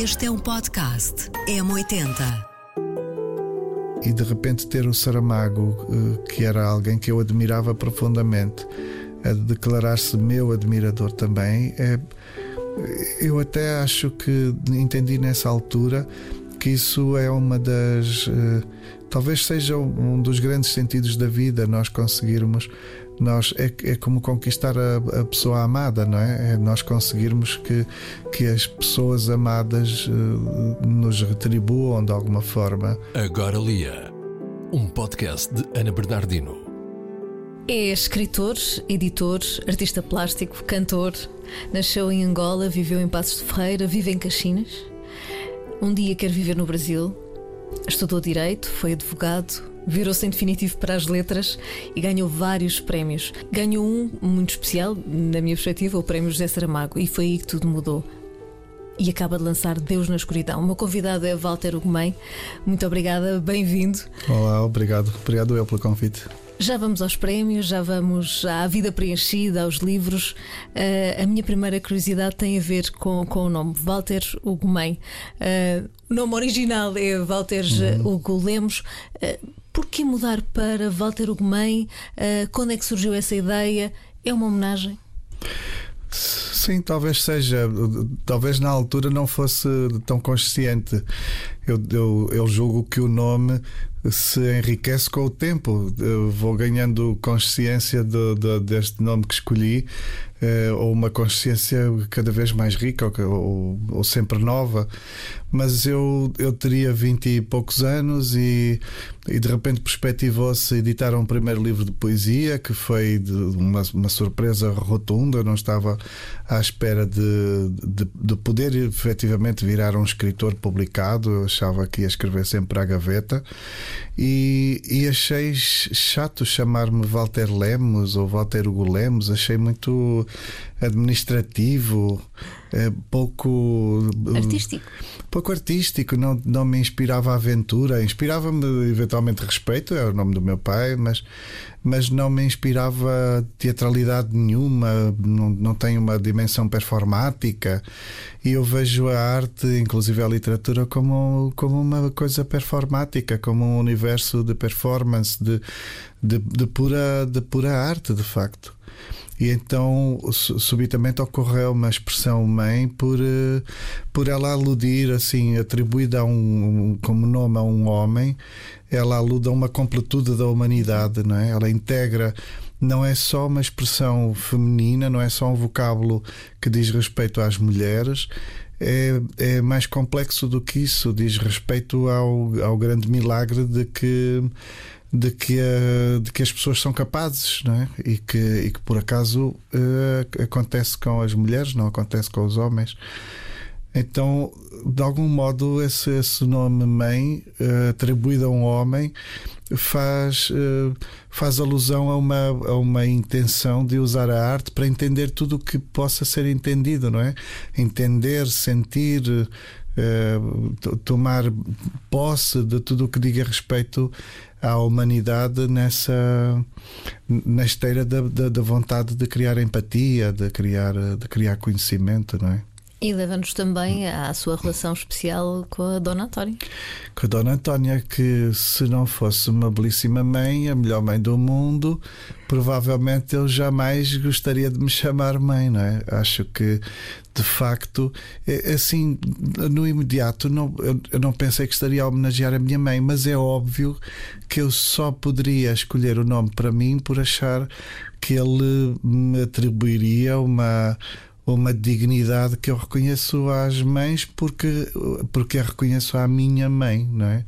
Este é um podcast M80. E de repente ter o Saramago, eh, que era alguém que eu admirava profundamente, a declarar-se meu admirador também, é, eu até acho que entendi nessa altura que isso é uma das. Eh, talvez seja um dos grandes sentidos da vida, nós conseguirmos nós é, é como conquistar a, a, pessoa amada, não é? É nós conseguirmos que, que as pessoas amadas uh, nos retribuam de alguma forma. Agora Lia, um podcast de Ana Bernardino. É escritor, editor, artista plástico, cantor. Nasceu em Angola, viveu em Passos de Ferreira, vive em Caxinas. Um dia quer viver no Brasil. Estudou Direito, foi advogado, virou-se em definitivo para as letras e ganhou vários prémios. Ganhou um muito especial, na minha perspectiva, o Prémio José Saramago, e foi aí que tudo mudou. E acaba de lançar Deus na Escuridão. O meu convidado é Walter Ugumem. Muito obrigada, bem-vindo. Olá, obrigado. Obrigado eu pelo convite. Já vamos aos prémios, já vamos à vida preenchida, aos livros. Uh, a minha primeira curiosidade tem a ver com, com o nome, Walter Hugo Uh, o nome original é Walter uhum. Hugo Lemos. Uh, por que mudar para Walter Hugo Uh, quando é que surgiu essa ideia? É uma homenagem? Sim, talvez seja. Talvez na altura não fosse tão consciente. Eu, eu, eu julgo que o nome se enriquece com o tempo. Eu vou ganhando consciência de, de, deste nome que escolhi, eh, ou uma consciência cada vez mais rica ou, ou, ou, sempre nova. Mas eu, eu teria vinte e poucos anos e, e de repente perspectivou-se editar um primeiro livro de poesia que foi uma, uma surpresa rotunda. Eu não estava à espera de, de, de poder efetivamente virar um escritor publicado. Eu achava que ia escrever sempre a gaveta e, e achei chato chamar-me Walter Lemos ou Walter Hugo Lemos, achei muito administrativo, pouco artístico. Pouco artístico, não, não me inspirava aventura, inspirava-me eventualmente respeito, é o nome do meu pai, mas, mas não me inspirava teatralidade nenhuma, não, não tem uma dimensão performática. E eu vejo a arte, inclusive a literatura, como, como uma coisa performática, como um universo de performance, de, de, de pura, de pura arte, de facto. E então subitamente ocorreu uma expressão mãe por, eh, por ela aludir, assim, atribuída a um, como nome a um homem, ela alude a uma completude da humanidade, não é? Ela integra não é só uma expressão feminina, não é só um vocábulo que diz respeito às mulheres, é, é mais complexo do que isso, diz respeito ao, ao grande milagre de que de que, uh, de que as pessoas são capazes não é? e, que, e que por acaso uh, acontece com as mulheres, não acontece com os homens. Então, de algum modo, esse, esse nome mãe, uh, atribuído a um homem, faz, faz alusão a uma, a uma intenção de usar a arte para entender tudo o que possa ser entendido, não é? Entender, sentir, tomar posse de tudo o que diga respeito à humanidade nessa na esteira da, da, da, vontade de criar empatia, de criar, de criar conhecimento, não é? E leva-nos também à sua relação especial com a Dona Antónia. Com a Dona Antónia, que se não fosse uma belíssima mãe, a melhor mãe do mundo, provavelmente eu jamais gostaria de me chamar mãe, não é? Acho que de facto, é, assim, no imediato, não, eu não pensei que estaria a homenagear a minha mãe, mas é óbvio que eu só poderia escolher o nome para mim por achar que ele me atribuiria uma uma dignidade que eu reconheço às mães porque, porque a reconheço à minha mãe, não é?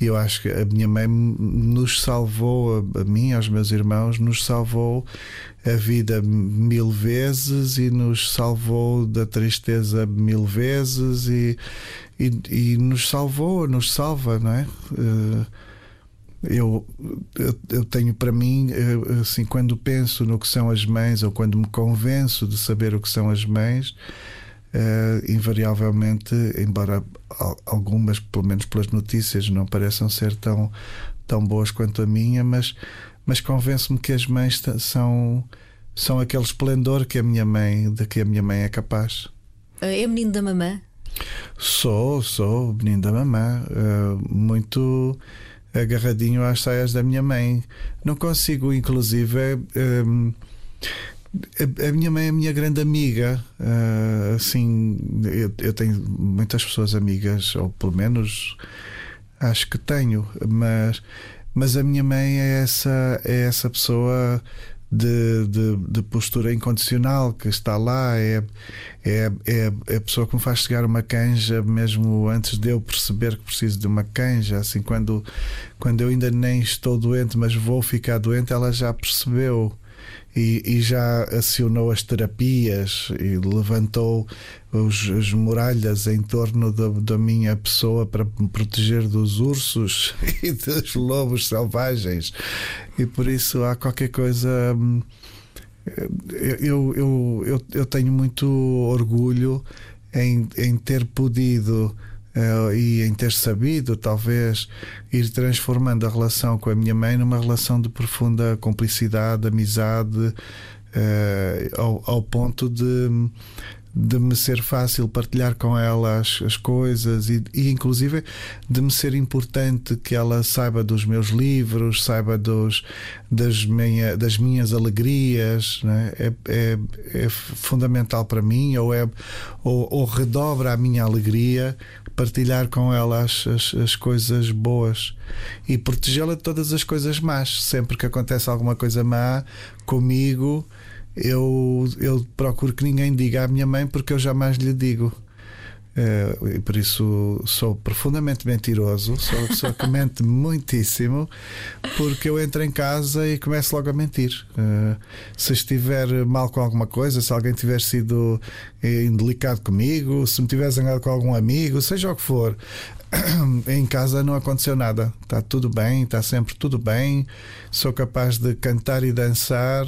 Eu acho que a minha mãe nos salvou, a mim, aos meus irmãos, nos salvou a vida mil vezes e nos salvou da tristeza mil vezes e, e, e nos salvou, nos salva, não é? Uh, eu, eu, tenho para mim, eh, assim, quando penso no que são as mães ou quando me convenço de saber o que são as mães, uh, invariavelmente, embora algumas, pelo menos pelas notícias, não pareçam ser tão, tão boas quanto a minha, mas, mas convenço-me que as mães são, são aquele esplendor que a minha mãe, de que a minha mãe é capaz. É menino da mamã? Sou, sou menino da mamã, uh, muito agarradinho às saias da minha mãe. Não consigo, inclusive. Um, a, minha mãe é a minha grande amiga. Uh, assim, eu, eu, tenho muitas pessoas amigas, ou pelo menos acho que tenho, mas, mas a minha mãe é essa, é essa pessoa de, de, de, postura incondicional que está lá, é, é, é, é, a pessoa que me faz chegar uma canja mesmo antes de eu perceber que preciso de uma canja. Assim, quando, quando eu ainda nem estou doente, mas vou ficar doente, ela já percebeu e, e, já acionou as terapias e levantou os, as muralhas em torno da, da, minha pessoa para me proteger dos ursos e dos lobos selvagens. E por isso há qualquer coisa. Hum, eu, eu, eu, eu tenho muito orgulho em, em ter podido e em ter sabido, talvez, ir transformando a relação com a minha mãe numa relação de profunda cumplicidade, amizade, uh, ao, ao ponto de de me ser fácil partilhar com ela as, as coisas e, e, inclusive de me ser importante que ela saiba dos meus livros, saiba dos, das, minha, das minhas alegrias, né? é, é, é, fundamental para mim ou, é, ou, ou, redobra a minha alegria partilhar com ela as, as, as coisas boas e protegê-la de todas as coisas más. Sempre que acontece alguma coisa má comigo, eu, eu procuro que ninguém diga à minha mãe porque eu jamais lhe digo. Uh, por isso sou profundamente mentiroso, sou uma pessoa que mente muitíssimo, porque eu entro em casa e começo logo a mentir. Uh, se estiver mal com alguma coisa, se alguém tiver sido indelicado comigo, se me tiver zangado com algum amigo, seja o que for, em casa não aconteceu nada. Está tudo bem, está sempre tudo bem. Sou capaz de cantar e dançar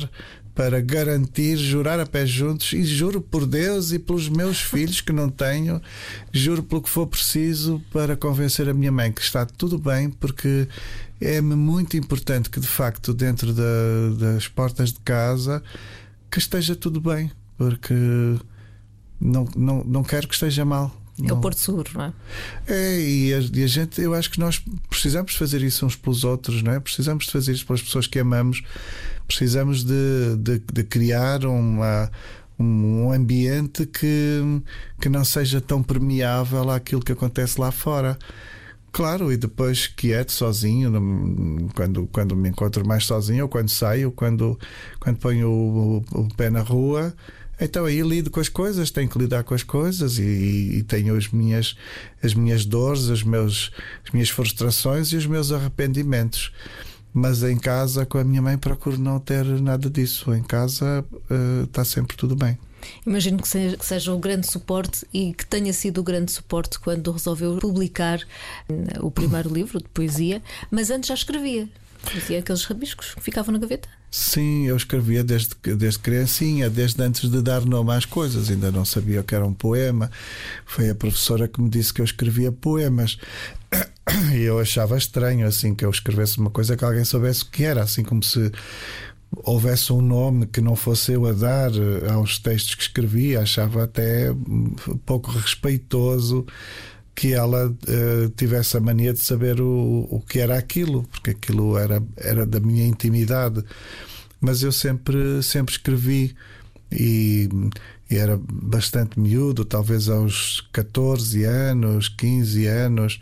para garantir, jurar a pé juntos e juro por Deus e pelos meus filhos que não tenho, juro pelo que for preciso para convencer a minha mãe que está tudo bem, porque é-me muito importante que de facto dentro da, das portas de casa que esteja tudo bem, porque não, não, não quero que esteja mal. É o Porto Seguro, não é? É, e a, e a, gente, eu acho que nós precisamos fazer isso uns pelos outros, não é? Precisamos de fazer isso pelas pessoas que amamos, precisamos de, de, de criar uma, um ambiente que, que não seja tão permeável àquilo que acontece lá fora. Claro, e depois quieto, sozinho, quando, quando me encontro mais sozinho, ou quando saio, quando, quando ponho o, o, o pé na rua, então aí lido com as coisas, tenho que lidar com as coisas e, e tenho as minhas, as minhas dores, as, meus, as minhas frustrações e os meus arrependimentos. Mas em casa, com a minha mãe, procuro não ter nada disso. Em casa uh, está sempre tudo bem. Imagino que seja, que seja, o grande suporte e que tenha sido o grande suporte quando resolveu publicar eh, o primeiro livro de poesia, mas antes já escrevia. Fazia aqueles rabiscos que ficavam na gaveta. Sim, eu escrevia desde, desde criancinha, desde antes de dar nome às coisas, ainda não sabia o que era um poema. Foi a professora que me disse que eu escrevia poemas. E eu achava estranho assim que eu escrevesse uma coisa que alguém soubesse o que era, assim como se houvesse um nome que não fosse eu a dar aos textos que escrevia, achava até pouco respeitoso que ela uh, tivesse a mania de saber o, o que era aquilo, porque aquilo era, era da minha intimidade. Mas eu sempre, sempre escrevi e, e era bastante miúdo, talvez aos 14 anos, 15 anos,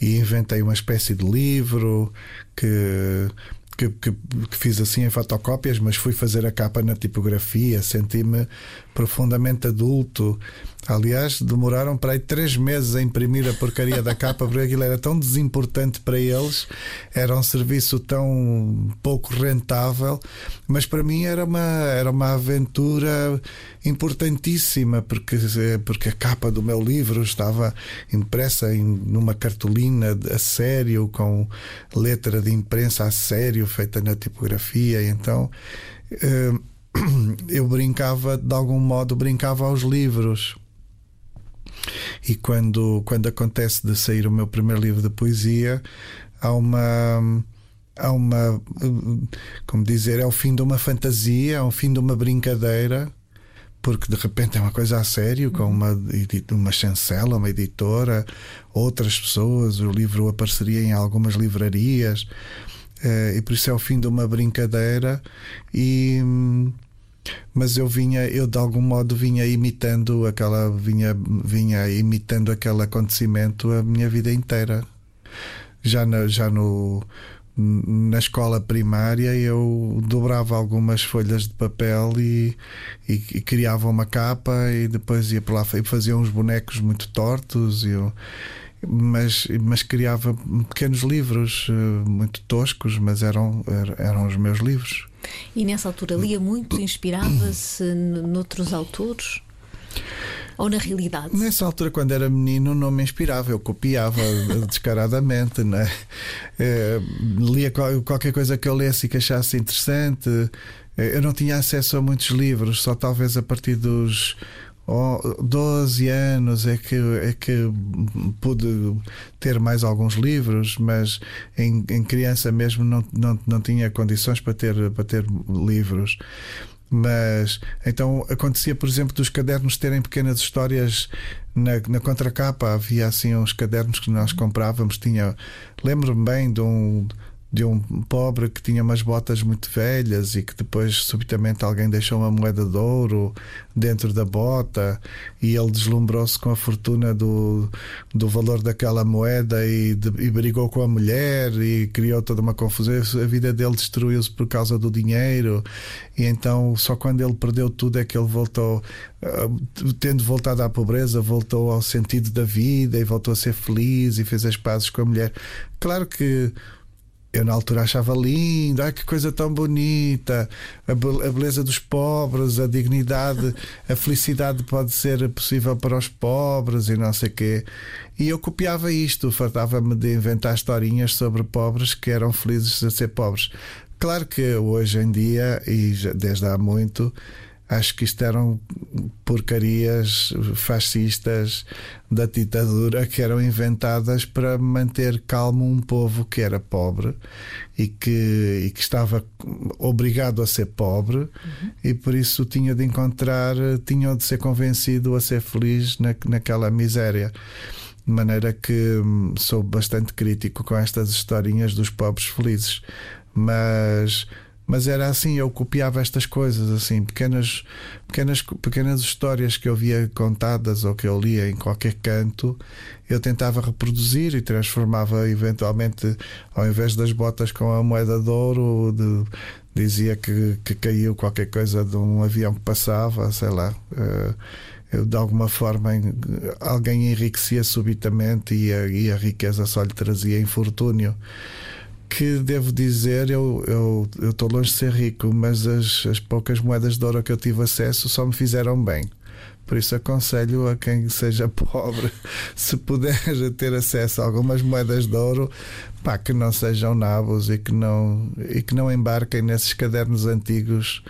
e inventei uma espécie de livro que que, que, que, fiz assim em fotocópias, mas fui fazer a capa na tipografia, senti-me profundamente adulto. Aliás, demoraram para aí três meses a imprimir a porcaria da capa, porque aquilo era tão desimportante para eles, era um serviço tão pouco rentável, mas para mim era uma, era uma aventura importantíssima, porque, porque a capa do meu livro estava impressa em numa cartolina a sério, com letra de imprensa a sério, feita na tipografia, então. Eh, eu brincava, de algum modo, brincava aos livros. E quando, quando acontece de sair o meu primeiro livro de poesia, há uma. Há uma. Como dizer, é o fim de uma fantasia, é o fim de uma brincadeira, porque de repente é uma coisa a sério, com uma, uma chancela, uma editora, outras pessoas, o livro apareceria em algumas livrarias, e por isso é o fim de uma brincadeira. E mas eu vinha, eu de algum modo vinha imitando aquela, vinha, vinha imitando aquele acontecimento a minha vida inteira. Já, na, já no, na escola primária eu dobrava algumas folhas de papel e, e, e criava uma capa e depois ia para lá e fazia uns bonecos muito tortos. E eu, mas, mas criava pequenos livros eh, muito toscos, mas eram, eram os meus livros. E nessa altura lia muito, inspirava-se noutros autores? Ou na realidade? Nessa altura, quando era menino, não me inspirava, eu copiava descaradamente. Né? É, lia qualquer coisa que eu lesse e que achasse interessante. Eh, eu não tinha acesso a muitos livros, só talvez a partir dos 12 anos é que, é que pude ter mais alguns livros, mas em, em criança mesmo não, não, não tinha condições para ter, para ter livros. Mas então acontecia, por exemplo, dos cadernos terem pequenas histórias na, na contracapa. Havia assim uns cadernos que nós comprávamos. Tinha, lembro-me bem de um de um pobre que tinha umas botas muito velhas e que depois subitamente alguém deixou uma moeda de ouro dentro da bota e ele deslumbrou-se com a fortuna do, do valor daquela moeda e, de, e brigou com a mulher e criou toda uma confusão. A vida dele destruiu-se por causa do dinheiro e então só quando ele perdeu tudo é que ele voltou, uh, tendo voltado à pobreza, voltou ao sentido da vida e voltou a ser feliz e fez as pazes com a mulher. Claro que eu na altura achava lindo, ai que coisa tão bonita, a, beleza dos pobres, a dignidade, a felicidade pode ser possível para os pobres e não sei quê. E eu copiava isto, fartava-me de inventar historinhas sobre pobres que eram felizes a ser pobres. Claro que hoje em dia, e desde há muito, acho que isto eram porcarias fascistas da ditadura que eram inventadas para manter calmo um povo que era pobre e que, e que estava obrigado a ser pobre uhum. e por isso tinha de encontrar, tinha de ser convencido a ser feliz na, naquela miséria. De maneira que hum, sou bastante crítico com estas historinhas dos pobres felizes. Mas mas era assim, eu copiava estas coisas, assim, pequenas, pequenas, pequenas histórias que eu via contadas ou que eu lia em qualquer canto, eu tentava reproduzir e transformava eventualmente, ao invés das botas com a moeda de ouro, de, dizia que, que caiu qualquer coisa de um avião que passava, sei lá. Uh, eu, de alguma forma alguém enriquecia subitamente e a, e a riqueza só lhe trazia infortúnio que devo dizer, eu estou eu, longe de ser rico, mas as, as poucas moedas de ouro que eu tive acesso só me fizeram bem. Por isso aconselho a quem seja pobre, se puder ter acesso a algumas moedas de ouro, pá, que não sejam nabos e que não, e que não embarquem nesses cadernos antigos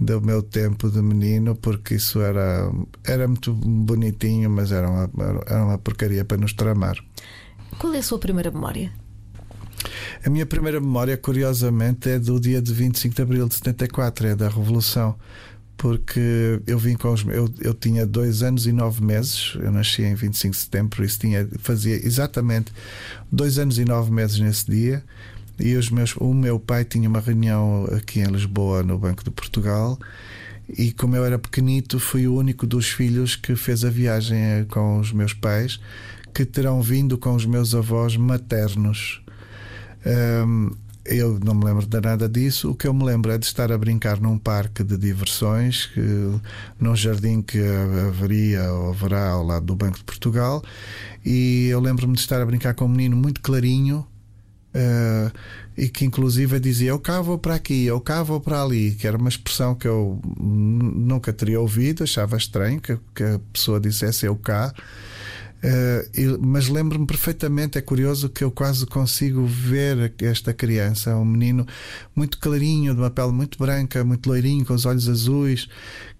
do meu tempo de menino, porque isso era, era muito bonitinho, mas era uma, era uma porcaria para nos tramar. Qual é a sua primeira memória? A minha primeira memória, curiosamente, é do dia de 25 de abril de 74, é da Revolução. Porque eu vim com os. Eu, eu tinha dois anos e nove meses, eu nasci em 25 de setembro, isso tinha, fazia exatamente dois anos e nove meses nesse dia. E os meus, o meu pai tinha uma reunião aqui em Lisboa, no Banco de Portugal, e como eu era pequenito, fui o único dos filhos que fez a viagem eh, com os meus pais, que terão vindo com os meus avós maternos. Um, eu não me lembro de nada disso. O que eu me lembro é de estar a brincar num parque de diversões, que, num jardim que haveria ou haverá ao lado do Banco de Portugal. E eu lembro-me de estar a brincar com um menino muito clarinho. Uh, e que inclusive dizia eu cá vou para aqui, eu cá vou para ali, que era uma expressão que eu nunca teria ouvido, achava estranho que, que a pessoa dissesse eu cá. Uh, mas lembro-me perfeitamente, é curioso que eu quase consigo ver esta criança, um menino muito clarinho, de uma pele muito branca, muito loirinho, com os olhos azuis,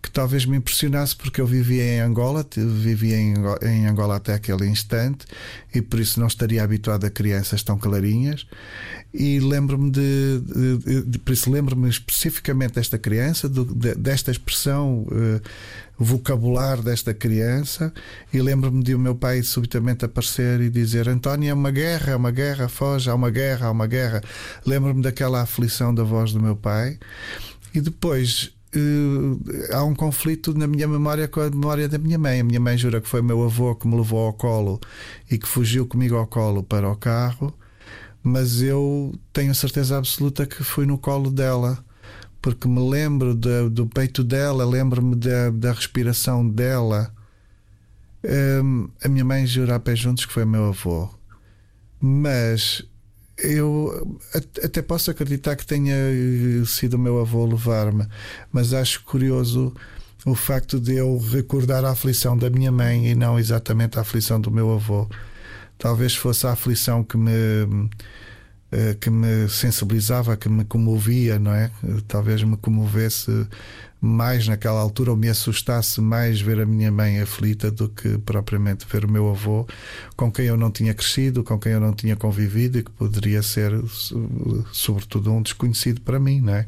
que talvez me impressionasse porque eu vivia em Angola, vivia em Angola até aquele instante e por isso não estaria habituado a crianças tão clarinhas. E lembro-me de, de, de, por isso lembro-me especificamente desta criança, do, de, desta expressão uh, vocabular desta criança, e lembro-me de o meu pai subitamente aparecer e dizer: António, é uma guerra, é uma guerra, foge, há uma guerra, há uma guerra. Lembro-me daquela aflição da voz do meu pai, e depois há um conflito na minha memória com a memória da minha mãe. A minha mãe jura que foi meu avô que me levou ao colo e que fugiu comigo ao colo para o carro, mas eu tenho certeza absoluta que fui no colo dela. Porque me lembro de, do peito dela, lembro-me da, da respiração dela. Um, a minha mãe jura a pé juntos que foi meu avô, mas eu até posso acreditar que tenha sido o meu avô levar-me, mas acho curioso o facto de eu recordar a aflição da minha mãe e não exatamente a aflição do meu avô. Talvez fosse a aflição que me eh, que me sensibilizava, que me comovia, não é? Talvez me comovesse mais naquela altura ou me assustasse mais ver a minha mãe aflita do que propriamente ver o meu avô, com quem eu não tinha crescido, com quem eu não tinha convivido e que poderia ser, sobretudo, um desconhecido para mim, não é?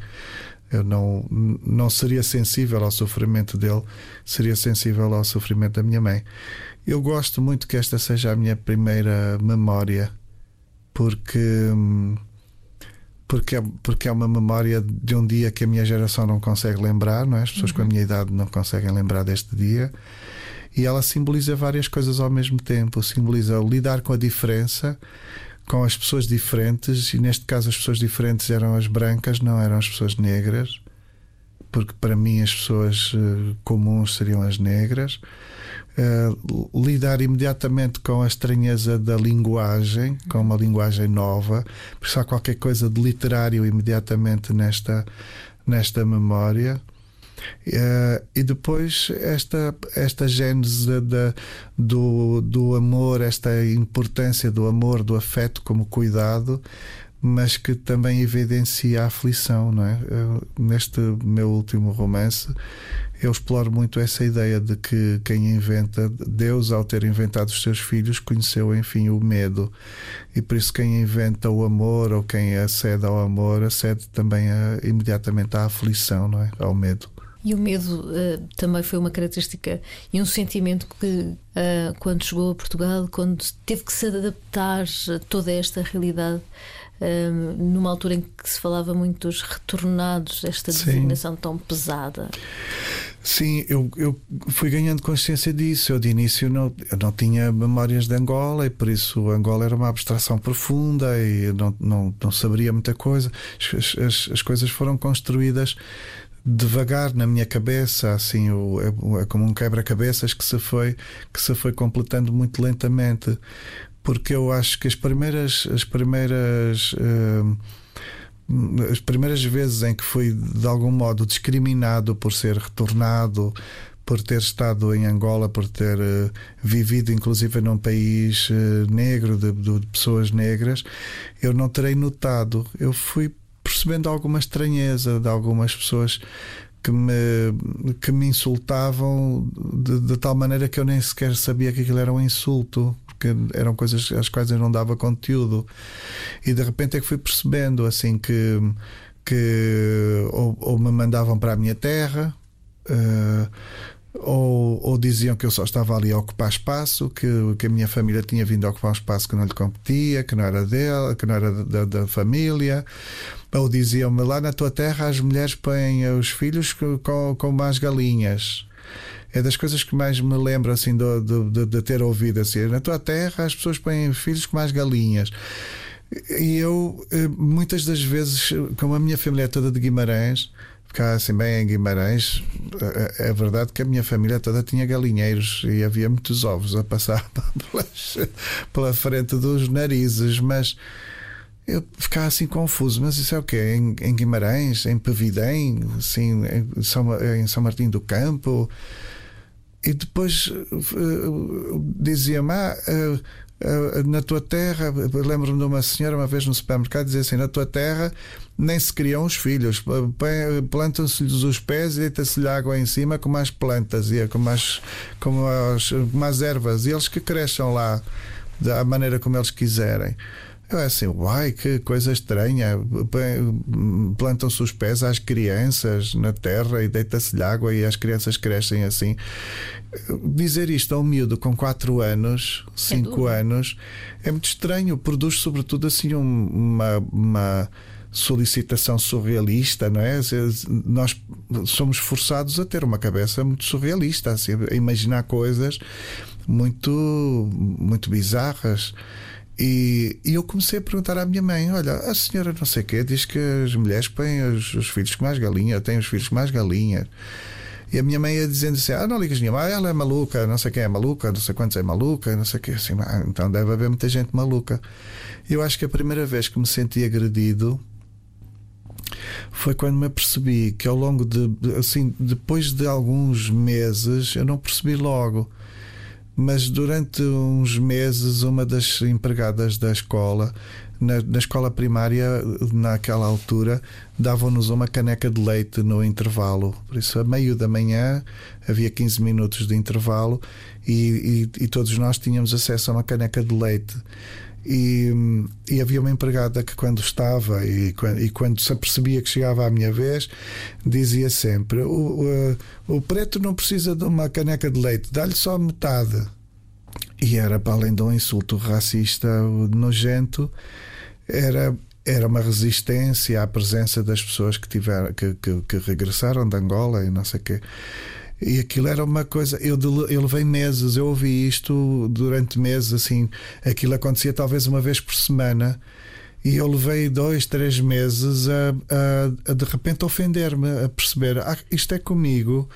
Eu não, não seria sensível ao sofrimento dele, seria sensível ao sofrimento da minha mãe. Eu gosto muito que esta seja a minha primeira memória, porque. Hum, porque é, porque é uma memória de um dia que a minha geração não consegue lembrar, não é? As pessoas uhum. com a uhum. minha idade não conseguem lembrar deste dia. E ela simboliza várias coisas ao mesmo tempo. Simboliza lidar com a diferença, com as pessoas diferentes, e neste caso as pessoas diferentes eram as brancas, não eram as pessoas negras, porque para mim as pessoas eh, comuns seriam as negras. Uh, lidar imediatamente com a estranheza da linguagem, com uma linguagem nova, porque há qualquer coisa de literário imediatamente nesta, nesta memória. Uh, e depois esta, esta gênese do, do amor, esta importância do amor, do afeto como cuidado, mas que também evidencia a aflição, não é? Eu, neste meu último romance, eu exploro muito essa ideia de que quem inventa, Deus, ao ter inventado os seus filhos, conheceu, enfim, o medo. E por isso, quem inventa o amor ou quem acede ao amor, acede também a, imediatamente à aflição, não é? Ao medo. E o medo uh, também foi uma característica e um sentimento que, uh, quando chegou a Portugal, quando teve que se adaptar a toda esta realidade, numa altura em que se falava muito dos retornados, esta designação Sim. tão pesada. Sim, eu, eu fui ganhando consciência disso. Eu, de início, não, eu não tinha memórias de Angola e por isso Angola era uma abstração profunda e não, não, não saberia muita coisa. As, as, as coisas foram construídas devagar na minha cabeça, assim, o, é, é como um quebra-cabeças que se foi que se foi completando muito lentamente porque eu acho que as primeiras as primeiras uh, as primeiras vezes em que fui de algum modo discriminado por ser retornado por ter estado em Angola, por ter uh, vivido inclusive num país uh, negro, de, de, pessoas negras, eu não terei notado. Eu fui percebendo alguma estranheza de algumas pessoas que me, que me insultavam de, de, tal maneira que eu nem sequer sabia que aquilo era um insulto porque eram coisas às quais eu não dava conteúdo. E de repente é que fui percebendo assim que, que ou, ou me mandavam para a minha terra. Uh, ou, ou, diziam que eu só estava ali a ocupar espaço, que, que a minha família tinha vindo a ocupar um espaço que não lhe competia, que não era dela, que não era da, da família, ou diziam-me lá na tua terra as mulheres põem os filhos com, com mais galinhas é das coisas que mais me lembro assim de, de, de ter ouvido assim. Na tua terra as pessoas põem filhos com mais galinhas. E eu, eh, muitas das vezes, como a minha família é toda de Guimarães, ficar assim bem em Guimarães, é, é verdade que a minha família toda tinha galinheiros e havia muitos ovos a passar pela frente dos narizes, mas eu ficava assim confuso, mas isso é o quê? Em, em Guimarães, em Pavidém, assim, em São, em São Martim do Campo? E depois uh, dizia-me: ah, uh, uh, na tua terra, lembro-me de uma senhora uma vez no supermercado dizer assim: na tua terra nem se criam os filhos, plantam-se-lhes os pés e deita-se-lhe água em cima com mais plantas e com mais, com as, mais ervas, e eles que cresçam lá da maneira como eles quiserem. Eu é assim, uai, que coisa estranha. Plantam-se os pés às crianças na terra e deita-se-lhe água e as crianças crescem assim. Dizer isto a um miúdo com 4 anos, 5 anos, é muito estranho. Produz, sobretudo, assim, uma, uma solicitação surrealista, não é? Nós somos forçados a ter uma cabeça muito surrealista, assim, a imaginar coisas muito, muito bizarras. E, e, eu comecei a perguntar à minha mãe: Olha, a senhora não sei o quê diz que as mulheres põem os, os filhos com mais galinha, têm os filhos com mais galinha. E a minha mãe ia dizendo assim: Ah, não ligas nenhuma, ah, ela é maluca, não sei quem é maluca, não sei quantos é maluca, não sei o quê. Assim, ah, então deve haver muita gente maluca. Eu acho que a primeira vez que me senti agredido foi quando me apercebi que ao longo de, assim, depois de alguns meses, eu não percebi logo mas durante uns meses, uma das empregadas da escola, na, na escola primária, naquela altura, davam-nos uma caneca de leite no intervalo. Por isso, a meio da manhã, havia 15 minutos de intervalo e, e, e todos nós tínhamos acesso a uma caneca de leite. E, e, havia uma empregada que, quando estava e, e, quando se apercebia que chegava a minha vez, dizia sempre: o, o, o preto não precisa de uma caneca de leite, dá-lhe só metade. E era, para além de um insulto racista nojento, era, era uma resistência à presença das pessoas que, tiveram, que, que, que regressaram de Angola e não sei o quê. E aquilo era uma coisa. Eu, eu levei meses, eu ouvi isto durante meses, assim. Aquilo acontecia talvez uma vez por semana. E eu levei dois, três meses a, a, a de repente ofender-me, a perceber: ah, isto é comigo.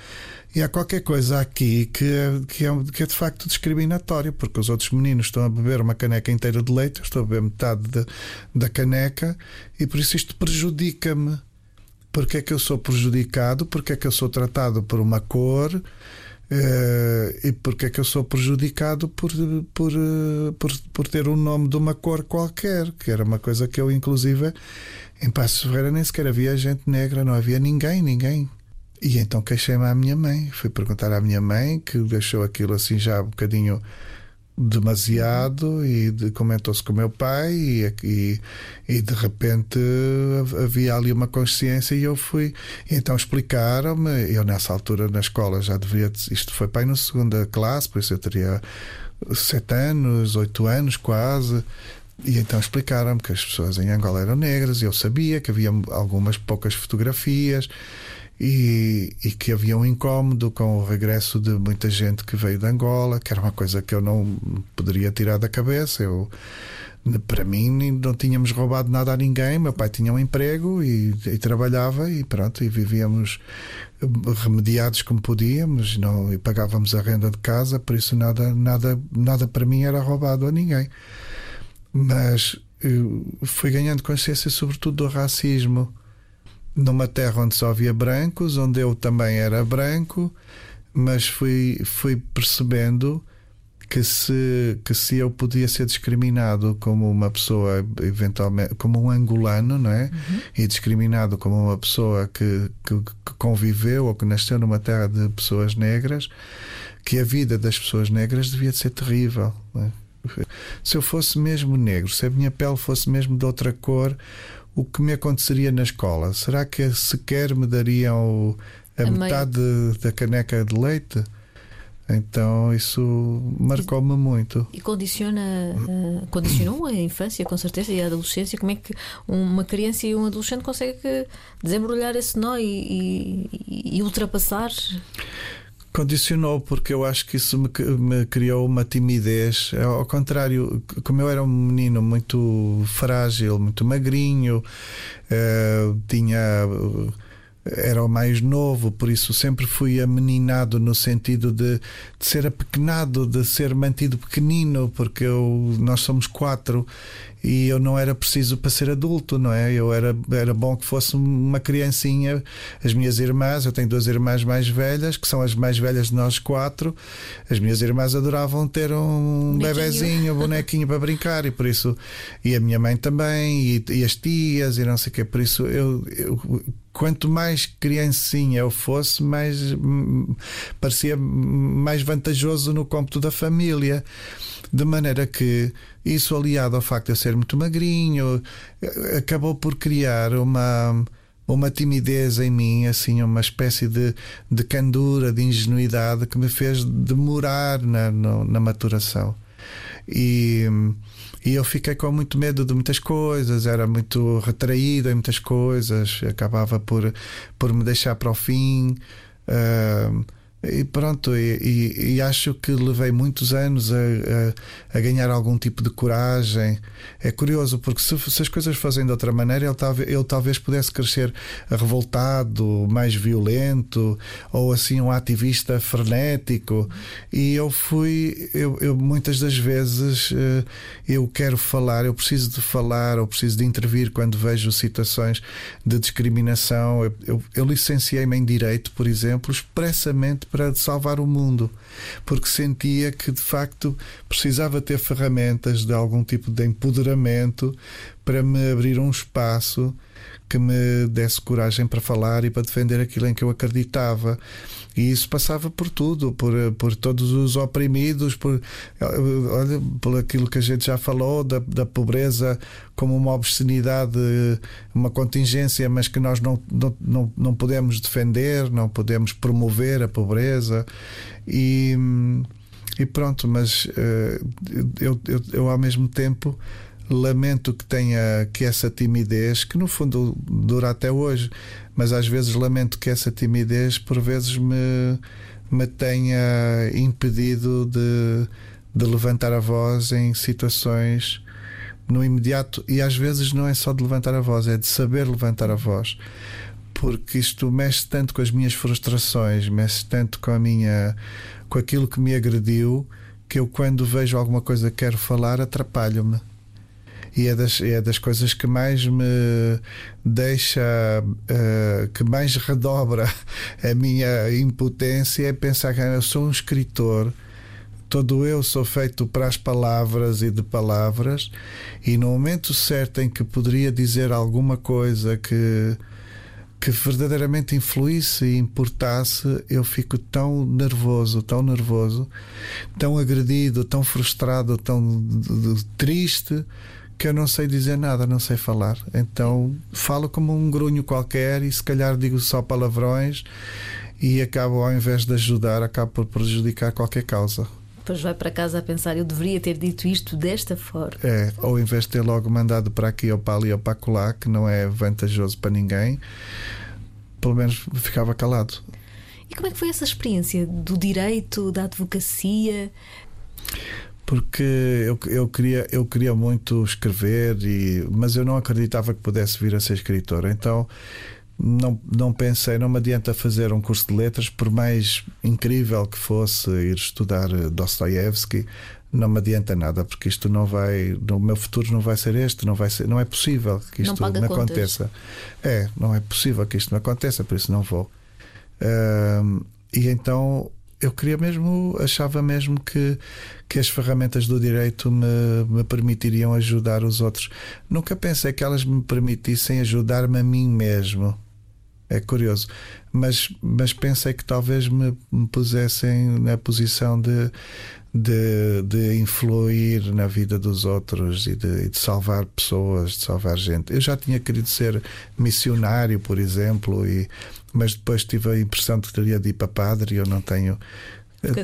E há qualquer coisa aqui que, é, que, é, que é de facto discriminatório, porque os outros meninos estão a beber uma caneca inteira de leite, eu estou a beber metade de, da caneca, e por isso isto prejudica-me porque é que eu sou prejudicado, porque é que eu sou tratado por uma cor? Uh, e porque é que eu sou prejudicado por, por, uh, por, por ter o nome de uma cor qualquer, que era uma coisa que eu, inclusive, em Passos Ferreira nem sequer havia gente negra, não havia ninguém, ninguém. E então queixei-me à minha mãe, fui perguntar à minha mãe, que deixou aquilo assim já um bocadinho demasiado e de, comentou-se com o meu pai e, e, e, de repente havia ali uma consciência e eu fui. Então explicaram-me eu nessa altura na escola já devia isto foi pai na segunda classe por isso eu teria sete anos oito anos quase. E então explicaram-me que as pessoas em Angola eram negras e eu sabia que havia algumas poucas fotografias e, e, que havia um incómodo com o regresso de muita gente que veio de Angola, que era uma coisa que eu não poderia tirar da cabeça. Eu, para mim, não tínhamos roubado nada a ninguém. Meu pai tinha um emprego e, e trabalhava e pronto, e vivíamos remediados como podíamos não, e pagávamos a renda de casa, por isso nada, nada, nada para mim era roubado a ninguém. Mas fui ganhando consciência, sobretudo, do racismo numa terra onde só havia brancos, onde eu também era branco, mas fui, fui percebendo que se, que se eu podia ser discriminado como uma pessoa, eventualmente, como um angolano, não é? Uhum. E discriminado como uma pessoa que, que, que, conviveu ou que nasceu numa terra de pessoas negras, que a vida das pessoas negras devia de ser terrível. É? Se eu fosse mesmo negro, se a minha pele fosse mesmo de outra cor, o que me aconteceria na escola? Será que sequer me dariam a, a metade da caneca de leite? Então isso marcou-me muito. E condiciona, uh, condicionou a infância, com certeza, e a adolescência. Como é que uma criança e um adolescente conseguem desembrulhar esse nó e, e, e ultrapassar? Condicionou, porque eu acho que isso me, me, criou uma timidez. Ao contrário, como eu era um menino muito frágil, muito magrinho, uh, tinha. era o mais novo, por isso sempre fui ameninado no sentido de, de ser apequenado, de ser mantido pequenino, porque eu, nós somos quatro e eu não era preciso para ser adulto, não é? Eu era, era bom que fosse uma criancinha. As minhas irmãs, eu tenho duas irmãs mais velhas, que são as mais velhas de nós quatro. As minhas irmãs adoravam ter um Bonequinho. bebezinho, um bonequinho para brincar, e por isso, e a minha mãe também, e, e as tias, e não sei o quê. Por isso, eu, eu quanto mais criancinha eu fosse, mais hum, parecia mais vantajoso no cômputo da família. De maneira que isso, aliado ao facto de eu ser muito magrinho, acabou por criar uma. Uma timidez em mim, assim, uma espécie de, de candura, de ingenuidade que me fez demorar na, no- na maturação. E, e eu fiquei com muito medo de muitas coisas, era muito retraído em muitas coisas, acabava por, por me deixar para o fim. ah, e pronto, e, e- e acho que levei muitos anos a, a- a ganhar algum tipo de coragem. É curioso, porque se, se as coisas fossem de outra maneira, ele, talvez, ele talvez pudesse crescer revoltado, mais violento, ou assim um ativista frenético. E eu fui, eu, eu muitas das vezes eh, eu quero falar, eu preciso de falar, ou preciso de intervir quando vejo situações de discriminação. Eu, eu, eu licenciei-me em Direito, por exemplo, expressamente para salvar o mundo, porque sentia que de facto precisava ter ferramentas de algum tipo de empoderamento para me abrir um espaço que me desse coragem para falar e para defender aquilo em que eu acreditava. E isso passava por tudo, por, por todos os oprimidos, por, olha, por aquilo que a gente já falou, da, da pobreza como uma obscenidade, uma contingência, mas que nós não, não, não, não podemos defender, não podemos promover a pobreza. E, e pronto, mas eh, eu, eu, eu ao mesmo tempo lamento que tenha que essa timidez, que no fundo dura até hoje, mas às vezes lamento que essa timidez por vezes me, me tenha impedido de, de levantar a voz em situações no imediato e às vezes não é só de levantar a voz, é de saber levantar a voz. Porque isto mexe tanto com as minhas frustrações, mexe tanto com a minha com aquilo que me agrediu, que eu quando vejo alguma coisa que quero falar, atrapalho-me e é das, é das coisas que mais me deixa, uh, que mais redobra a minha impotência é pensar que eu sou um escritor. Todo eu sou feito para as palavras e de palavras, e no momento certo em que poderia dizer alguma coisa que, que verdadeiramente influísse e importasse, eu fico tão nervoso, tão nervoso, tão agredido, tão frustrado, tão triste que eu não sei dizer nada, não sei falar. Então falo como um grunho qualquer e se calhar digo só palavrões e acabo, ao invés de ajudar, acabo por prejudicar qualquer causa. Depois vai para casa a pensar, eu deveria ter dito isto desta forma. É, ou em vez de ter logo mandado para aqui ou para ali ou para acolá, que não é vantajoso para ninguém, pelo menos ficava calado. E como é que foi essa experiência do direito, da advocacia? Porque eu, eu, queria, eu queria muito escrever, e, mas eu não acreditava que pudesse vir a ser escritor. Então não, não pensei, não me adianta fazer um curso de letras, por mais incrível que fosse ir estudar Dostoiévski, não me adianta nada, porque isto não vai, o meu futuro não vai ser este, não vai ser, não é possível que isto não me aconteça. É, não é possível que isto me aconteça, por isso não vou. Uh, e então eu queria mesmo, achava mesmo que, que as ferramentas do direito me, me permitiriam ajudar os outros. Nunca pensei que elas me permitissem ajudar-me a mim mesmo. É curioso. Mas, mas pensei que talvez me, me pusessem na posição de, de, de influir na vida dos outros e de, de, salvar pessoas, de salvar gente. Eu já tinha querido ser missionário, por exemplo, e, mas depois tive a impressão de que teria de ir para padre e eu não tenho.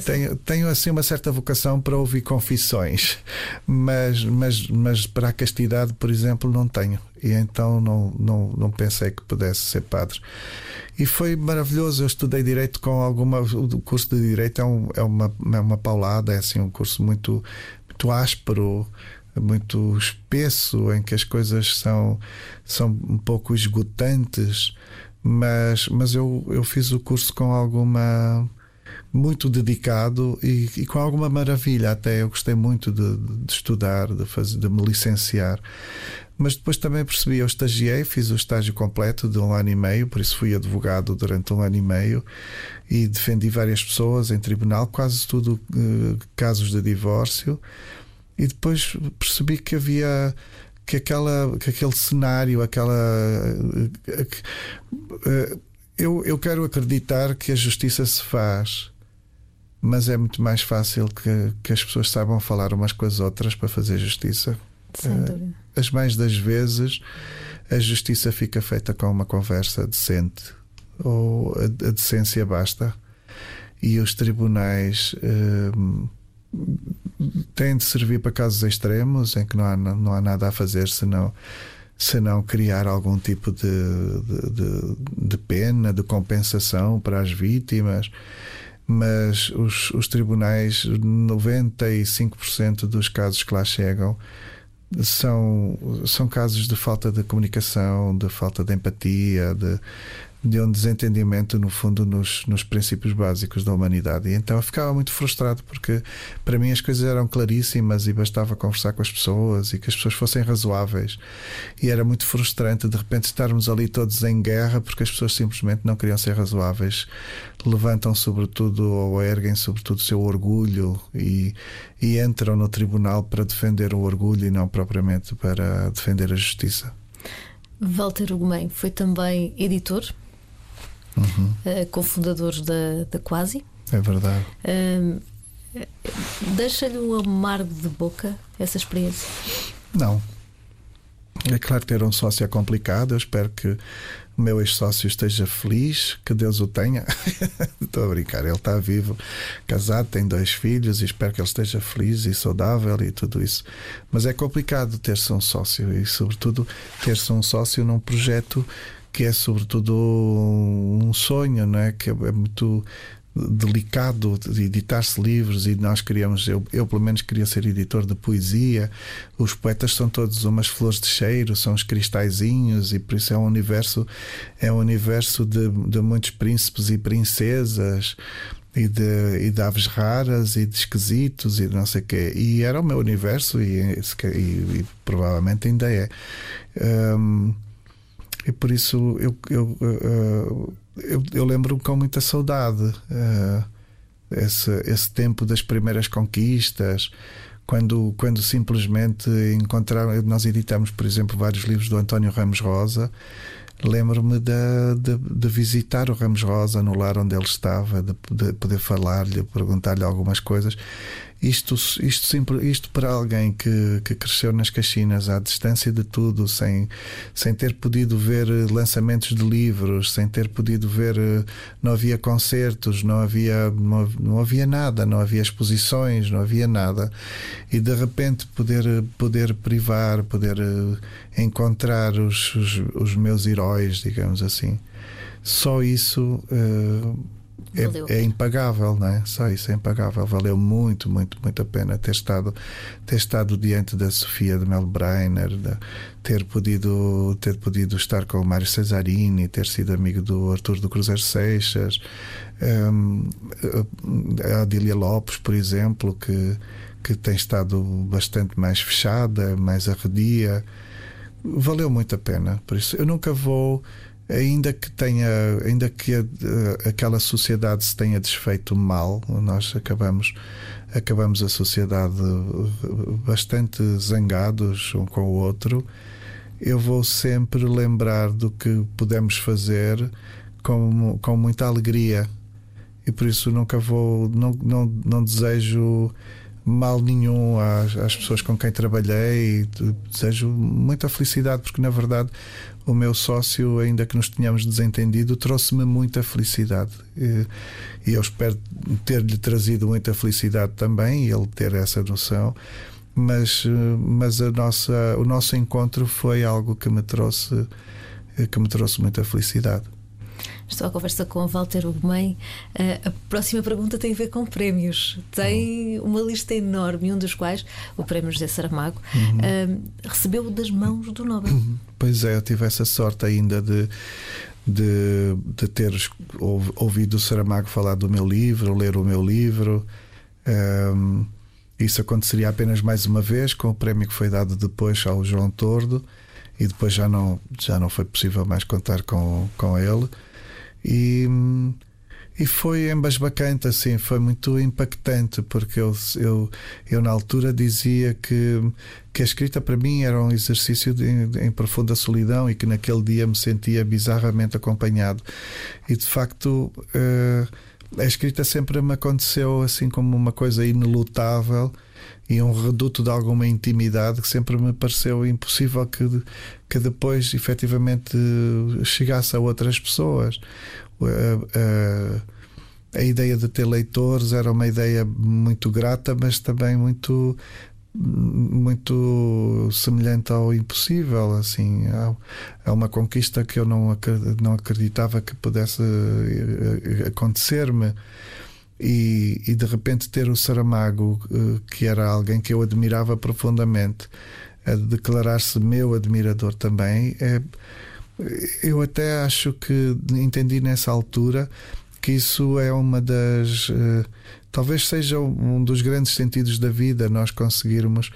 Tenho, tenho assim uma certa vocação para ouvir confissões, mas, mas, mas para a castidade, por exemplo, não tenho. E então não, não, não pensei que pudesse ser padre. E foi maravilhoso. Eu estudei direito com alguma. O curso de direito é, um, é, uma, é uma paulada, é assim um curso muito, muito áspero, muito espesso, em que as coisas são, são um pouco esgotantes Mas, mas eu, eu fiz o curso com alguma muito dedicado e, e, com alguma maravilha. Até eu gostei muito de, de, estudar de fazer de me licenciar. Mas depois também percebi eu estagiei fiz o estágio completo de um ano e meio por isso fui advogado durante um ano e meio e defendi várias pessoas em tribunal quase tudo uh, casos de divórcio. E depois percebi que havia que aquela que aquele cenário aquela uh, uh, eu, eu quero acreditar que a justiça se faz mas é muito mais fácil que, que as pessoas saibam falar umas com as outras para fazer justiça. Sem eh, dúvida. As mais das vezes a justiça fica feita com uma conversa decente ou a, decência basta e os tribunais uh, têm de servir para casos extremos em que não há, não há nada a fazer senão senão criar algum tipo de, de, de, de pena, de compensação para as vítimas mas os, os tribunais, 95% dos casos que lá chegam são, são casos de falta de comunicação, de falta de empatia, de, de um desentendimento, no fundo, nos, nos princípios básicos da humanidade. E então eu ficava muito frustrado porque para mim as coisas eram claríssimas e bastava conversar com as pessoas e que as pessoas fossem razoáveis. E era muito frustrante de repente estarmos ali todos em guerra porque as pessoas simplesmente não queriam ser razoáveis. Levantam, sobretudo, ou erguem, sobretudo, o seu orgulho e, e entram no tribunal para defender o orgulho e não propriamente para defender a justiça. Walter Ugumem foi também editor uhum. uh, cofundadores da, da Quasi. É verdade. Uh, Deixa-lhe um amargo de boca essa experiência? Não. É claro que ter um sócio é complicado. Eu espero que o meu ex-sócio esteja feliz, que Deus o tenha. Estou a brincar, ele está vivo, casado, tem dois filhos e espero que ele esteja feliz e saudável e tudo isso. Mas é complicado ter-se um sócio e, sobretudo, ter-se um sócio num projeto que é sobretudo um sonho, não é? Que é muito delicado de editar-se livros e nós queríamos, eu, eu pelo menos queria ser editor de poesia. Os poetas são todos umas flores de cheiro, são os cristalzinhos e por isso é um universo é um universo de, de muitos príncipes e princesas e de, e de aves raras e de esquisitos e não sei o quê. E era o meu universo e, e, e provavelmente ainda é. Um, e por isso eu, eu, eu, eu, eu lembro-me com muita saudade uh, esse, esse tempo das primeiras conquistas. Quando, quando simplesmente encontramos, nós editamos, por exemplo, vários livros do António Ramos Rosa. Lembro-me de, de, de, visitar o Ramos Rosa no lar onde ele estava, de, de poder falar-lhe, perguntar-lhe algumas coisas isto, isto, isto para alguém que, que cresceu nas Caxinas à distância de tudo, sem, sem ter podido ver eh, lançamentos de livros, sem ter podido ver, eh, não havia concertos, não havia, não, não havia nada, não havia exposições, não havia nada. E de repente poder, poder privar, poder eh, encontrar os, os, os meus heróis, digamos assim. Só isso. Uh, é, é, impagável, não é? Só isso é impagável. Valeu muito, muito, muito a pena ter estado, ter estado diante da Sofia de Melbreiner, de, ter podido, ter podido estar com o Mário Cesarini, ter sido amigo do Arthur do Cruzeiro Seixas, um, a Adília Lopes, por exemplo, que, que tem estado bastante mais fechada, mais arredia. Valeu muito a pena. Por isso, eu nunca vou ainda que tenha, ainda que a, aquela sociedade se tenha desfeito mal, nós acabamos acabamos a sociedade bastante zangados um com o outro. Eu vou sempre lembrar do que podemos fazer com, com muita alegria e por isso nunca vou, não, não, não desejo mal nenhum às, às pessoas com quem trabalhei. Desejo muita felicidade, porque na verdade o meu sócio, ainda que nos tenhamos desentendido, trouxe-me muita felicidade. E, eu espero ter-lhe trazido muita felicidade também, e ele ter essa noção. Mas, mas a nossa, o nosso encontro foi algo que me trouxe, que me trouxe muita felicidade. Estou à conversa com Walter Ugumem. Uh, a próxima pergunta tem a ver com prémios. Tem uhum. uma lista enorme, um dos quais, o Prémio José Saramago, uhum. uh, recebeu das mãos do Nobel. Uhum. Pois é, eu tive essa sorte ainda de, de, de ter ouvido o Saramago falar do meu livro, ler o meu livro. Um, isso aconteceria apenas mais uma vez com o prémio que foi dado depois ao João Tordo e depois já não, já não foi possível mais contar com, com ele. E, e foi embasbacante, assim, foi muito impactante, porque eu, eu, eu na altura dizia que, que a escrita para mim era um exercício de, em profunda solidão e que naquele dia me sentia bizarramente acompanhado. E de facto. Uh, a escrita sempre me aconteceu assim como uma coisa inelutável e um reduto de alguma intimidade que sempre me pareceu impossível que, que depois efetivamente chegasse a outras pessoas. A, a, a ideia de ter leitores era uma ideia muito grata, mas também muito muito semelhante ao impossível assim é uma conquista que eu não não acreditava que pudesse eh, acontecer-me e, e, de repente ter o Saramago, eh, que era alguém que eu admirava profundamente, a declarar-se meu admirador também, é, eu até acho que entendi nessa altura que isso é uma das. Eh, talvez seja um dos grandes sentidos da vida, nós conseguirmos.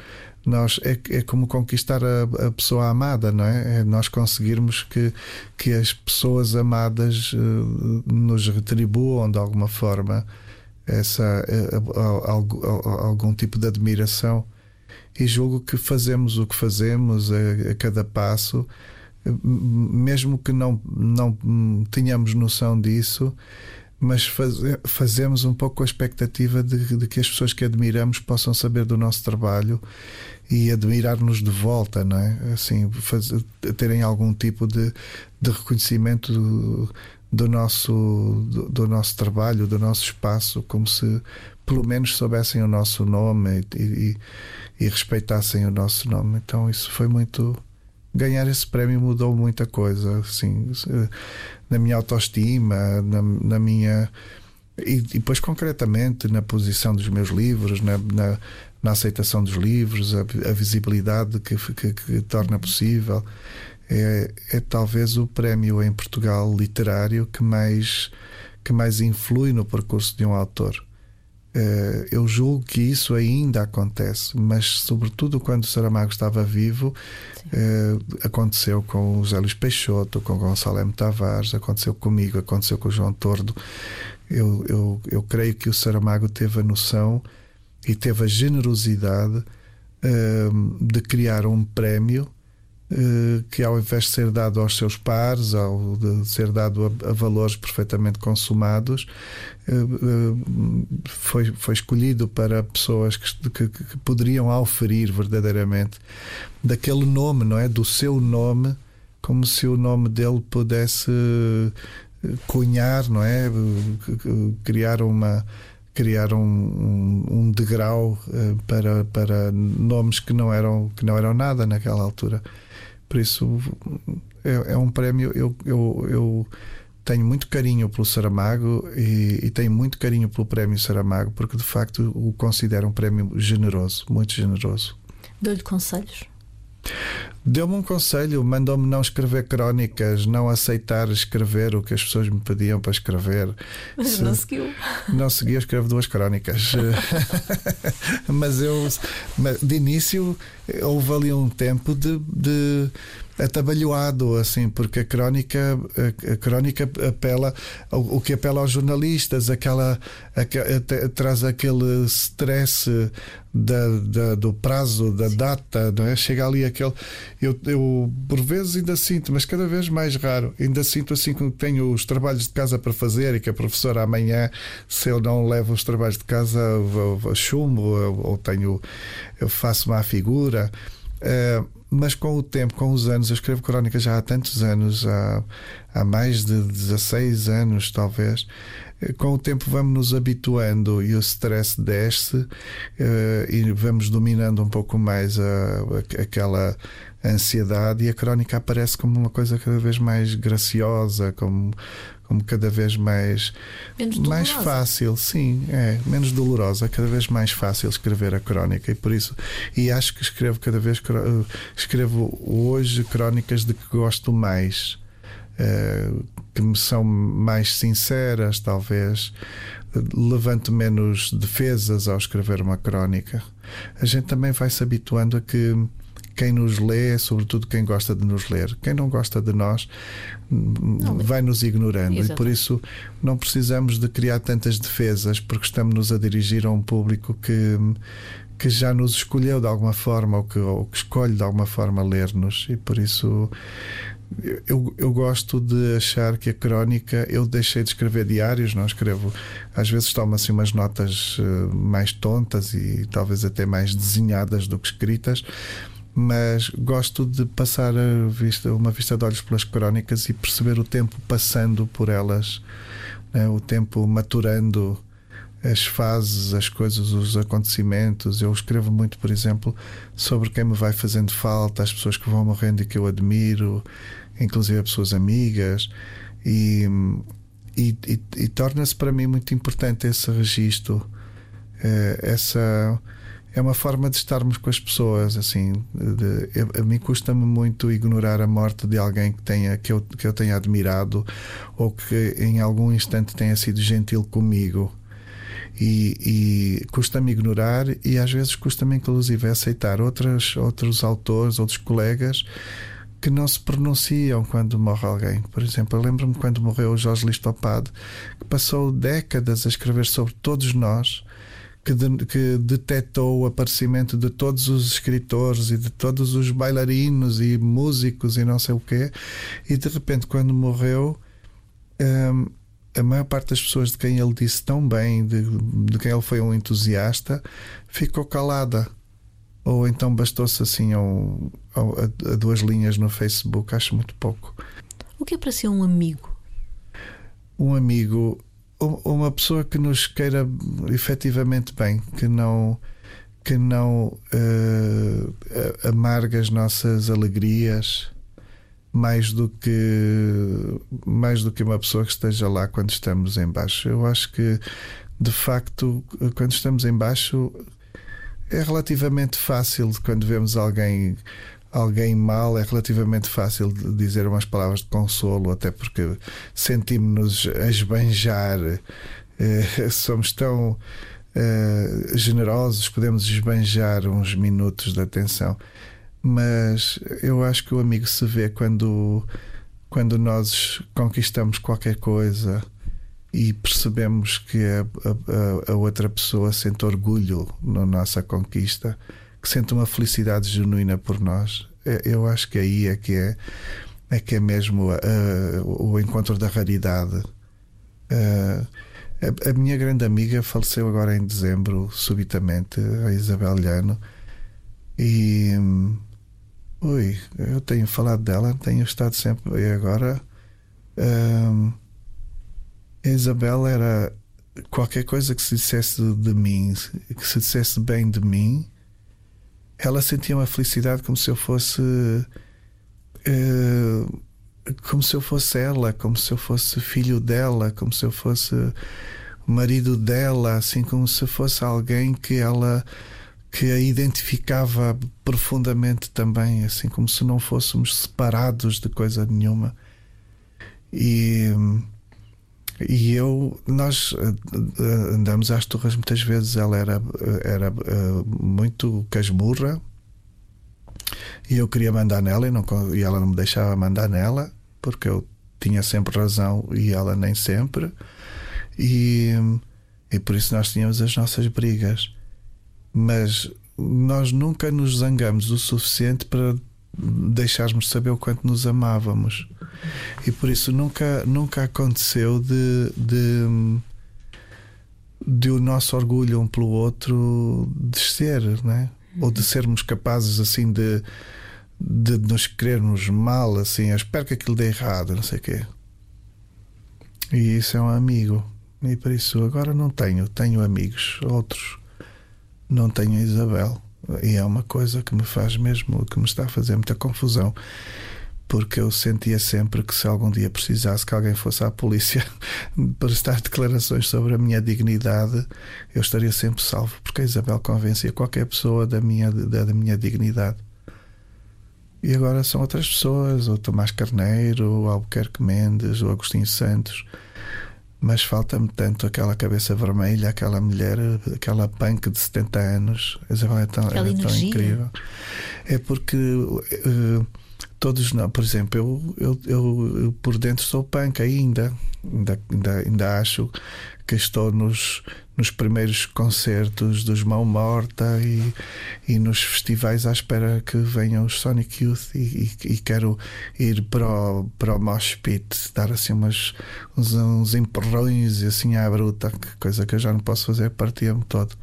Nós, é, é como conquistar a, a, pessoa amada, não é? é? Nós conseguirmos que, que as pessoas amadas uh, nos retribuam de alguma forma essa eh, algum tipo de admiração e julgo que fazemos o que fazemos a, cada passo mesmo que não não tenhamos noção disso mas faz, fazemos um pouco a expectativa de, de, que as pessoas que admiramos possam saber do nosso trabalho e admirar-nos de volta, não é? Assim, faz, terem algum tipo de, de reconhecimento do, nosso, do, do, nosso trabalho, do nosso espaço, como se pelo menos soubessem o nosso nome e, e, e respeitassem o nosso nome. Então isso foi muito. Ganhar esse prémio mudou muita coisa, assim, na minha autoestima, na, na minha. E, e, depois, concretamente, na posição dos meus livros, na, na, na aceitação dos livros, a, a visibilidade que, que, que torna possível é, é talvez o prémio em Portugal literário que mais, que mais influi no percurso de um autor. Eh, eu julgo que isso ainda acontece, mas sobretudo quando o Saramago estava vivo, eh, aconteceu com o José Luís Peixoto, com Gonçalo M. Tavares, aconteceu comigo, aconteceu com o João Tordo. Eu, eu, eu creio que o Saramago teve a noção e teve a generosidade eh, de criar um prémio que ao invés de ser dado aos seus pares, ao de ser dado a, a valores perfeitamente consumados, eh, eh, foi, foi escolhido para pessoas que, que, que, poderiam auferir verdadeiramente daquele nome, não é? Do seu nome, como se o nome dele pudesse cunhar, não é? Criar uma criar um, um, um degrau para, para nomes que não eram que não eram nada naquela altura. Por isso é, é um prémio. Eu, eu, eu, tenho muito carinho pelo Saramago e, e, tenho muito carinho pelo prémio Saramago, porque de facto o considero um prémio generoso, muito generoso. Dou-lhe conselhos? Deu-me um conselho, mandou-me não escrever crónicas, não aceitar escrever o que as pessoas me pediam para escrever. Mas Se, não seguiu. Não segui, eu escrevo duas crónicas. mas eu, de início, houve ali um tempo de, de atabalhoado, assim, porque a crónica, a, a crónica apela o, o que apela aos jornalistas, aquela, a, traz aquele stress da, da, do prazo, da data, não é? Chega ali aquele. Eu, eu por vezes ainda sinto, mas cada vez mais raro, ainda sinto assim que tenho os trabalhos de casa para fazer e que a professora amanhã, se eu não levo os trabalhos de casa, chumbo ou tenho, eu faço má figura. Uh, mas com o tempo, com os anos, eu escrevo crónicas já há tantos anos, há, há mais de 16 anos, talvez. Eh, com o tempo vamos nos habituando e o stress desce uh, e vamos dominando um pouco mais a, a, aquela ansiedade e a crónica aparece como uma coisa cada vez mais graciosa, como, como cada vez mais mais fácil, sim, é menos dolorosa, cada vez mais fácil escrever a crónica e por isso e acho que escrevo cada vez escrevo hoje crónicas de que gosto mais. uh, que me são mais sinceras, talvez levanto menos defesas ao escrever uma crónica. A gente também vai se habituando a que quem nos lê sobretudo quem gosta de nos ler. Quem não gosta de nós não, vai nos ignorando e por isso não precisamos de criar tantas defesas porque estamos-nos a dirigir a um público que que já nos escolheu de alguma forma ou que, ou que escolhe de alguma forma ler-nos e por isso eu, eu gosto de achar que a crónica eu deixei de escrever diários, não escrevo. Às vezes tomo assim umas notas eh, mais tontas e talvez até mais desenhadas do que escritas, mas gosto de passar vista, uma vista de olhos pelas crónicas e perceber o tempo passando por elas, né? o tempo maturando as fases, as coisas, os acontecimentos. Eu escrevo muito, por exemplo, sobre quem me vai fazendo falta, as pessoas que vão morrendo e que eu admiro, inclusive pessoas amigas, e, e, e, e torna-se para mim muito importante esse registro, eh, essa é uma forma de estarmos com as pessoas assim de, a mim custa-me muito ignorar a morte de alguém que tenha que eu, que eu tenha admirado ou que em algum instante tenha sido gentil comigo e, e custa-me ignorar e às vezes custa-me inclusive aceitar outras, outros autores, outros colegas que não se pronunciam quando morre alguém. Por exemplo, eu lembro-me quando morreu o Jorge Listopade, que passou décadas a escrever sobre todos nós, que, de, que detectou o aparecimento de todos os escritores e de todos os bailarinos e músicos e não sei o quê, e de repente, quando morreu. Hum, a maior parte das pessoas de quem ele disse tão bem, de, de quem ele foi um entusiasta, ficou calada. Ou então bastou-se assim a, a, a, duas linhas no Facebook, acho muito pouco. O que é para ser um amigo? Um amigo, uma pessoa que nos queira efetivamente bem, que não que não uh, amarga as nossas alegrias, mais do que mais do que uma pessoa que esteja lá quando estamos em baixo. Eu acho que de facto quando estamos em baixo é relativamente fácil quando vemos alguém alguém mal é relativamente fácil dizer umas palavras de consolo até porque sentimos-nos a esbanjar eh, somos tão eh, generosos podemos esbanjar uns minutos de atenção. Mas eu acho que o amigo se vê quando, quando nós conquistamos qualquer coisa e percebemos que a, a, a, outra pessoa sente orgulho na nossa conquista, que sente uma felicidade genuína por nós. É, eu acho que aí é que é, é que é mesmo o encontro da raridade. a, a, minha grande amiga faleceu agora em dezembro, subitamente, a Isabel Llano, e Ui, eu tenho falado dela, tenho estado sempre. E agora. Um, a Isabel era qualquer coisa que se dissesse de mim, que se dissesse bem de mim, ela sentia uma felicidade como se eu fosse. Uh, como se eu fosse ela, como se eu fosse filho dela, como se eu fosse marido dela, assim como se fosse alguém que ela que a identificava profundamente também, assim como se não fôssemos separados de coisa nenhuma. E, e eu, nós eh, eh, andamos às torres muitas vezes. Ela era, era eh, muito casmurra e eu queria mandar nela e, não, e ela não me deixava mandar nela porque eu tinha sempre razão e ela nem sempre. E, e por isso nós tínhamos as nossas brigas mas nós nunca nos zangamos o suficiente para deixarmos saber o quanto nos amávamos. E por isso nunca, nunca aconteceu de, de, de o nosso orgulho um pelo outro descer, né? ou de sermos capazes assim de, de nos querermos mal, assim, eu espero que aquilo dê errado, não sei o quê. E isso é um amigo. E por isso agora não tenho, tenho amigos, outros não tenho Isabel. E é uma coisa que me faz mesmo, que me está a fazer muita confusão. Porque eu sentia sempre que se algum dia precisasse que alguém fosse à polícia prestar declarações sobre a minha dignidade, eu estaria sempre salvo, porque a Isabel convencia qualquer pessoa da minha, da, da minha dignidade. E agora são outras pessoas, o Tomás Carneiro, o Albuquerque Mendes, o Agostinho Santos. Mas falta-me tanto aquela cabeça vermelha, aquela mulher, aquela punk de 70 anos. A Isabel é tão, é tão incrível. É porque eh, todos não, por exemplo, eu, eu, eu, eu por dentro sou punk ainda. Ainda, ainda, ainda acho que estou nos, nos primeiros concertos dos Mão Morta e, e nos festivais à espera que venham os Sonic Youth e, e- e quero ir para o, para o Mosh Pit, dar assim umas, uns, uns empurrões e assim à bruta, coisa que eu já não posso fazer, partia-me todo.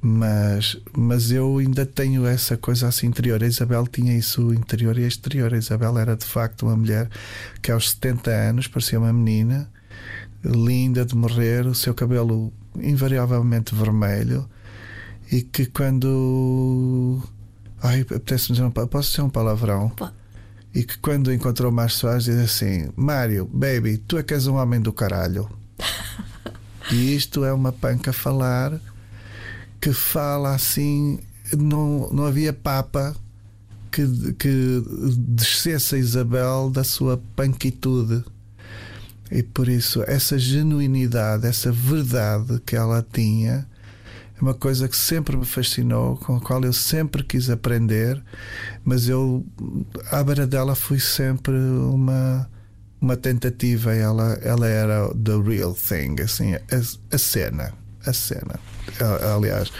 Mas, mas eu ainda tenho essa coisa assim interior. A Isabel tinha isso interior e exterior. A Isabel era de facto uma mulher que aos 70 anos parecia uma menina linda de morrer, o seu cabelo invariavelmente vermelho e que quando ai, apetece-me dizer um, posso dizer um palavrão Pode. e que quando encontrou Mário Soares diz assim Mário, baby, tu é que és um homem do caralho e isto é uma panca falar que fala assim não, não havia papa que, que descesse a Isabel da sua panquitude e por isso, essa genuinidade, essa verdade que ela tinha, é uma coisa que sempre me fascinou, com a qual eu sempre quis aprender, mas eu, à beira dela, fui sempre uma, uma tentativa. Ela, ela era the real thing, assim, a, a cena. A cena. A- Aliás,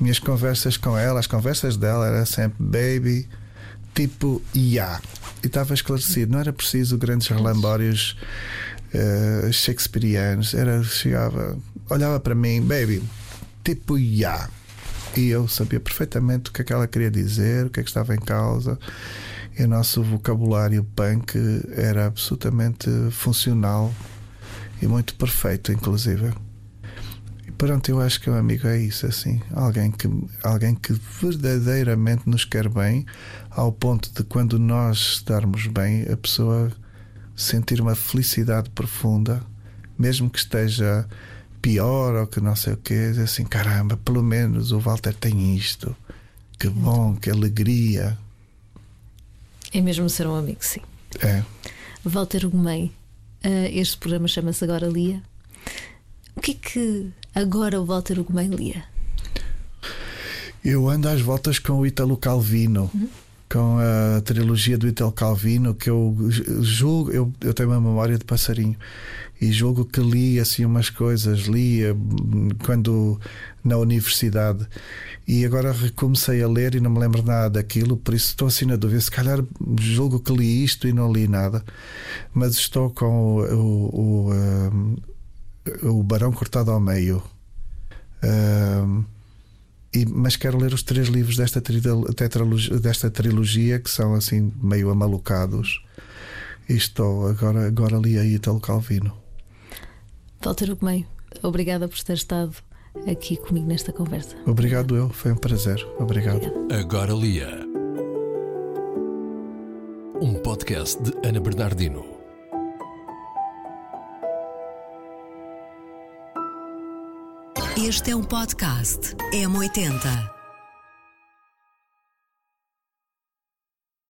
minhas conversas com ela, as conversas dela, era sempre baby, tipo, yeah. E estava esclarecido, não era preciso grandes relambórios eh, shakespearianos. Era, chegava, olhava para mim, baby, tipo, yeah. E eu sabia perfeitamente o que é que ela queria dizer, o que é que estava em causa. E o nosso vocabulário punk era absolutamente funcional e muito perfeito, inclusive. Pronto, eu acho que um amigo é isso, assim. Alguém que, alguém que verdadeiramente nos quer bem, ao ponto de quando nós estarmos bem, a pessoa sentir uma felicidade profunda, mesmo que esteja pior ou que não sei o quê, assim: caramba, pelo menos o Walter tem isto. Que bom, que alegria. É mesmo ser um amigo, sim. É. Walter Gomei, eh, este programa chama-se Agora Lia. O que é que agora o Walter Gomei lia? Eu ando às voltas com o Italo Calvino, com a trilogia do Italo Calvino, que eu julgo, eu, eu tenho uma memória de passarinho e julgo que li assim umas coisas, lia hum, quando na universidade e agora recomecei a ler e não me lembro nada daquilo, por isso estou assim na dúvida. Se calhar julgo que li isto e não li nada, mas estou com o, o, o, Barão Cortado ao Meio. E- mas quero ler os três livros desta, tetralogia, desta trilogia que são assim meio amalucados. E estou agora, agora li a Italo Calvino. Walter Gomei, obrigada por ter estado aqui comigo nesta conversa. Obrigado, eu, foi um prazer. Obrigado. Agora Lia. Um podcast de Ana Bernardino. Este é um podcast M80.